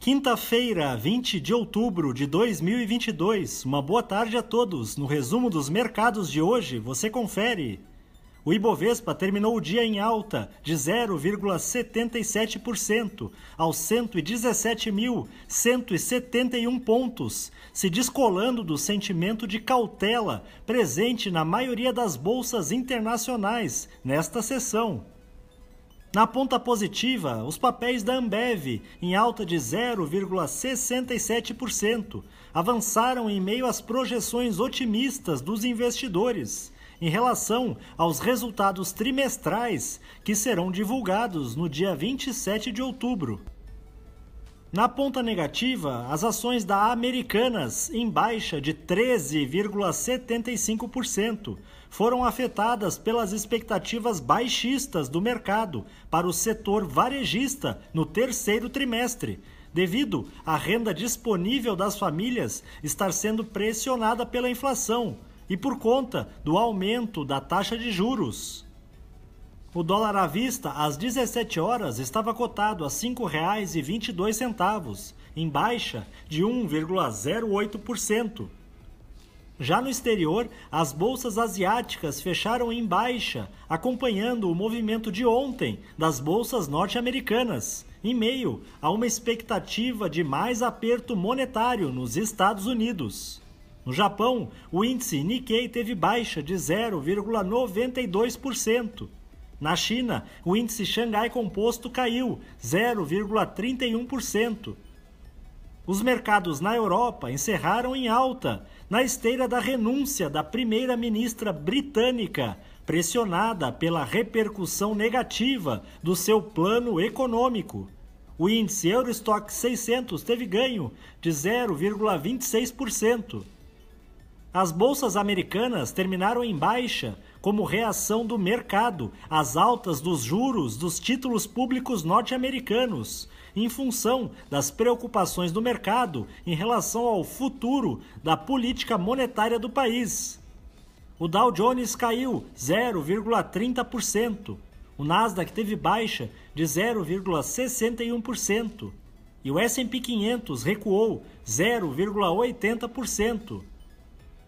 Quinta-feira, 20 de outubro de 2022. Uma boa tarde a todos. No resumo dos mercados de hoje, você confere. O Ibovespa terminou o dia em alta de 0,77% aos 117.171 pontos, se descolando do sentimento de cautela presente na maioria das bolsas internacionais nesta sessão. Na ponta positiva, os papéis da Ambev, em alta de 0,67%, avançaram em meio às projeções otimistas dos investidores em relação aos resultados trimestrais que serão divulgados no dia 27 de outubro. Na ponta negativa, as ações da Americanas, em baixa de 13,75%, foram afetadas pelas expectativas baixistas do mercado para o setor varejista no terceiro trimestre, devido à renda disponível das famílias estar sendo pressionada pela inflação e por conta do aumento da taxa de juros. O dólar à vista, às 17 horas, estava cotado a R$ 5,22, em baixa de 1,08%. Já no exterior, as bolsas asiáticas fecharam em baixa, acompanhando o movimento de ontem das bolsas norte-americanas, em meio a uma expectativa de mais aperto monetário nos Estados Unidos. No Japão, o índice Nikkei teve baixa de 0,92%. Na China, o índice Xangai Composto caiu 0,31%. Os mercados na Europa encerraram em alta, na esteira da renúncia da primeira-ministra britânica, pressionada pela repercussão negativa do seu plano econômico. O índice Eurostock 600 teve ganho de 0,26%. As bolsas americanas terminaram em baixa como reação do mercado às altas dos juros dos títulos públicos norte-americanos, em função das preocupações do mercado em relação ao futuro da política monetária do país. O Dow Jones caiu 0,30%, o Nasdaq teve baixa de 0,61% e o S&P 500 recuou 0,80%.